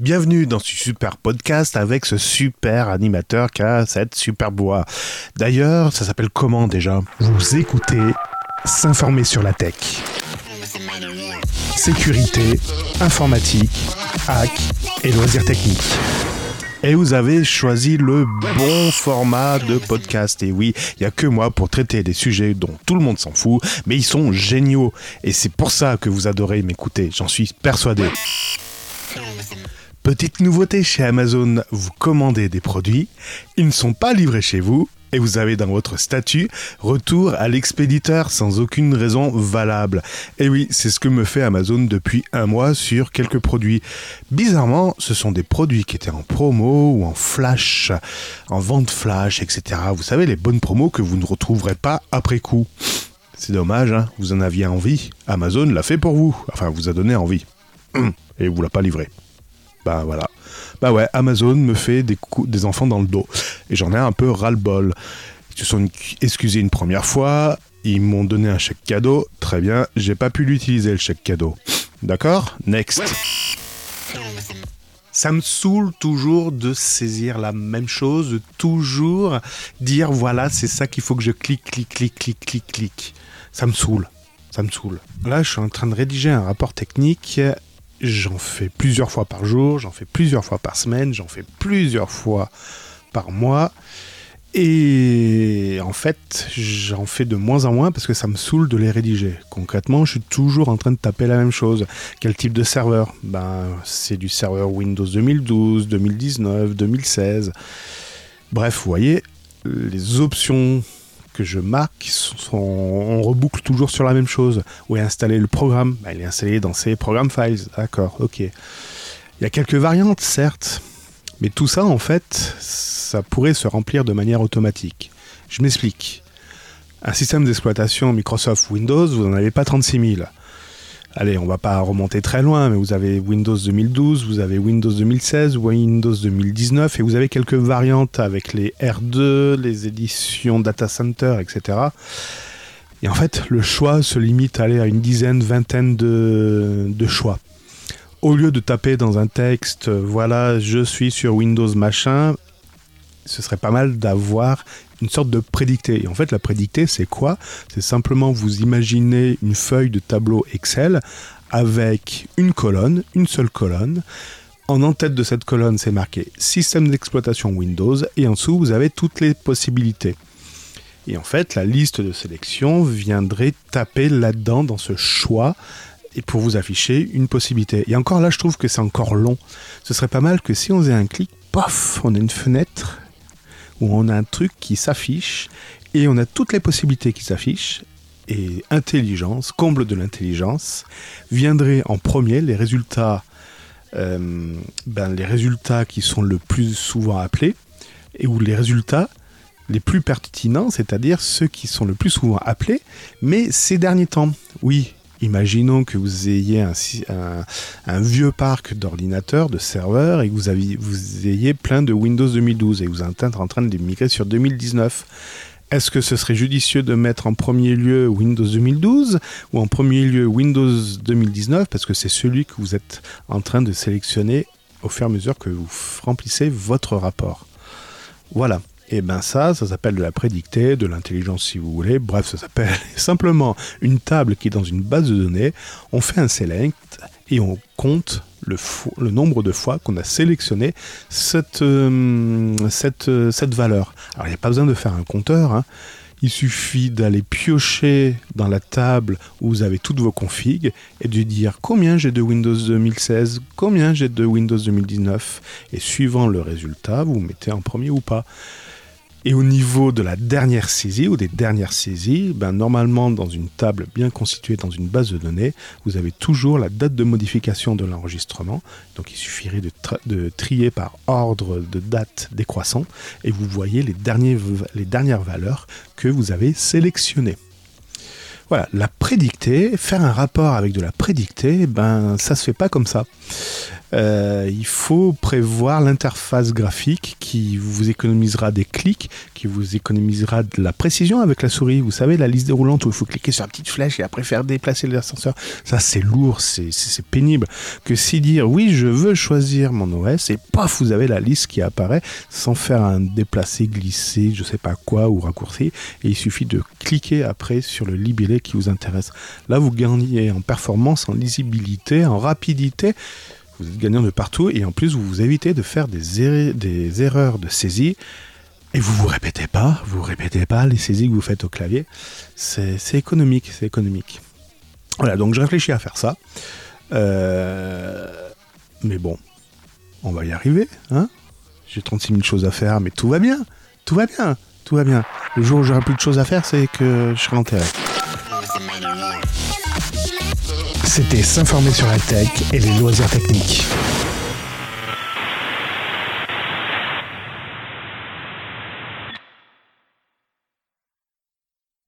Bienvenue dans ce super podcast avec ce super animateur qui a cette super voix. D'ailleurs, ça s'appelle comment déjà? Vous écoutez S'informer sur la tech. Sécurité, informatique, hack et loisirs techniques. Et vous avez choisi le bon format de podcast. Et oui, il n'y a que moi pour traiter des sujets dont tout le monde s'en fout, mais ils sont géniaux. Et c'est pour ça que vous adorez m'écouter, j'en suis persuadé. Petite nouveauté chez Amazon, vous commandez des produits, ils ne sont pas livrés chez vous, et vous avez dans votre statut retour à l'expéditeur sans aucune raison valable. Et oui, c'est ce que me fait Amazon depuis un mois sur quelques produits. Bizarrement, ce sont des produits qui étaient en promo ou en flash, en vente flash, etc. Vous savez, les bonnes promos que vous ne retrouverez pas après coup. C'est dommage, hein vous en aviez envie. Amazon l'a fait pour vous. Enfin, vous a donné envie. Et vous l'a pas livré. Bah voilà. Bah ouais, Amazon me fait des, des enfants dans le dos. Et j'en ai un peu ras-le-bol. Ils se sont excusés une première fois, ils m'ont donné un chèque cadeau, très bien, j'ai pas pu l'utiliser le chèque cadeau. D'accord? Next. Ça me saoule toujours de saisir la même chose, de toujours dire voilà, c'est ça qu'il faut que je clique, clique, clique, clique, clique, clique. Ça me saoule. Ça me saoule. Là, je suis en train de rédiger un rapport technique J'en fais plusieurs fois par jour, j'en fais plusieurs fois par semaine, j'en fais plusieurs fois par mois. Et en fait, j'en fais de moins en moins parce que ça me saoule de les rédiger. Concrètement, je suis toujours en train de taper la même chose. Quel type de serveur? Ben, c'est du serveur Windows 2012, 2019, 2016. Bref, vous voyez, les options que je marque, on reboucle toujours sur la même chose. Où est installé le programme? Bah, Il est installé dans ces programmes files. D'accord, ok. Il y a quelques variantes, certes, mais tout ça, en fait, ça pourrait se remplir de manière automatique. Je m'explique. Un système d'exploitation Microsoft Windows, vous n'en avez pas 36 000 allez, on va pas remonter très loin, mais vous avez Windows 2012, vous avez Windows 2016, Windows 2019, et vous avez quelques variantes avec les R2, les éditions Data Center, etc. Et en fait, le choix se limite à aller à une dizaine, vingtaine de, de choix. Au lieu de taper dans un texte, voilà, je suis sur Windows machin, ce serait pas mal d'avoir une sorte de prédicté. Et en fait, la prédictée, c'est quoi? C'est simplement vous imaginez une feuille de tableau Excel avec une colonne, une seule colonne. En en-tête de cette colonne, c'est marqué système d'exploitation Windows et en dessous, vous avez toutes les possibilités. Et en fait, la liste de sélection viendrait taper là-dedans dans ce choix et pour vous afficher une possibilité. Et encore là, je trouve que c'est encore long. Ce serait pas mal que si on faisait un clic, pof, on a une fenêtre où on a un truc qui s'affiche et on a toutes les possibilités qui s'affichent. Et intelligence, comble de l'intelligence, viendrait en premier les résultats, euh, ben, les résultats qui sont le plus souvent appelés, et où les résultats les plus pertinents, c'est-à-dire ceux qui sont le plus souvent appelés, mais ces derniers temps. Oui, Imaginons que vous ayez un, vieux parc d'ordinateurs, de serveurs, et que vous, vous ayez plein de Windows 2012 et vous êtes en train de migrer sur 2019. Est-ce que ce serait judicieux de mettre en premier lieu Windows 2012 ou en premier lieu Windows 2019 parce que c'est celui que vous êtes en train de sélectionner au fur et à mesure que vous remplissez votre rapport? Voilà. Et eh bien ça, ça s'appelle de la prédictée, de l'intelligence si vous voulez. Bref, ça s'appelle simplement une table qui est dans une base de données. On fait un select et on compte le, nombre de fois qu'on a sélectionné cette, euh, euh, valeur. Alors il n'y a pas besoin de faire un compteur. Hein. Il suffit d'aller piocher dans la table où vous avez toutes vos configs et de dire combien j'ai de Windows 2016, combien j'ai de Windows 2019. Et suivant le résultat, vous mettez en premier ou pas. Et au niveau de la dernière saisie ou des dernières saisies, ben normalement dans une table bien constituée dans une base de données, vous avez toujours la date de modification de l'enregistrement. Donc il suffirait de, trier par ordre de date décroissant et vous voyez les, derniers, les dernières valeurs que vous avez sélectionnées. Voilà, la prédictée, faire un rapport avec de la prédictée, ben ça se fait pas comme ça. Euh, il faut prévoir l'interface graphique qui vous économisera des clics, qui vous économisera de la précision avec la souris. Vous savez, la liste déroulante où il faut cliquer sur la petite flèche et après faire déplacer l'ascenseur. Ça, c'est lourd, c'est pénible. Que si dire oui, je veux choisir mon OS et paf, vous avez la liste qui apparaît sans faire un déplacer, glisser, je sais pas quoi ou raccourci. Et il suffit de cliquer après sur le libellé qui vous intéresse. Là, vous gagnez en performance, en lisibilité, en rapidité vous êtes gagnant de partout et en plus vous vous évitez de faire des, erreurs de saisie et vous vous répétez pas, vous répétez pas les saisies que vous faites au clavier. C'est économique, c'est économique. Voilà, donc je réfléchis à faire ça. Euh, mais bon, on va y arriver. Hein J'ai 36 000 choses à faire, mais tout va bien. Tout va bien. Tout va bien. Le jour où j'aurai plus de choses à faire, c'est que je serai enterré. C'était s'informer sur la tech et les loisirs techniques.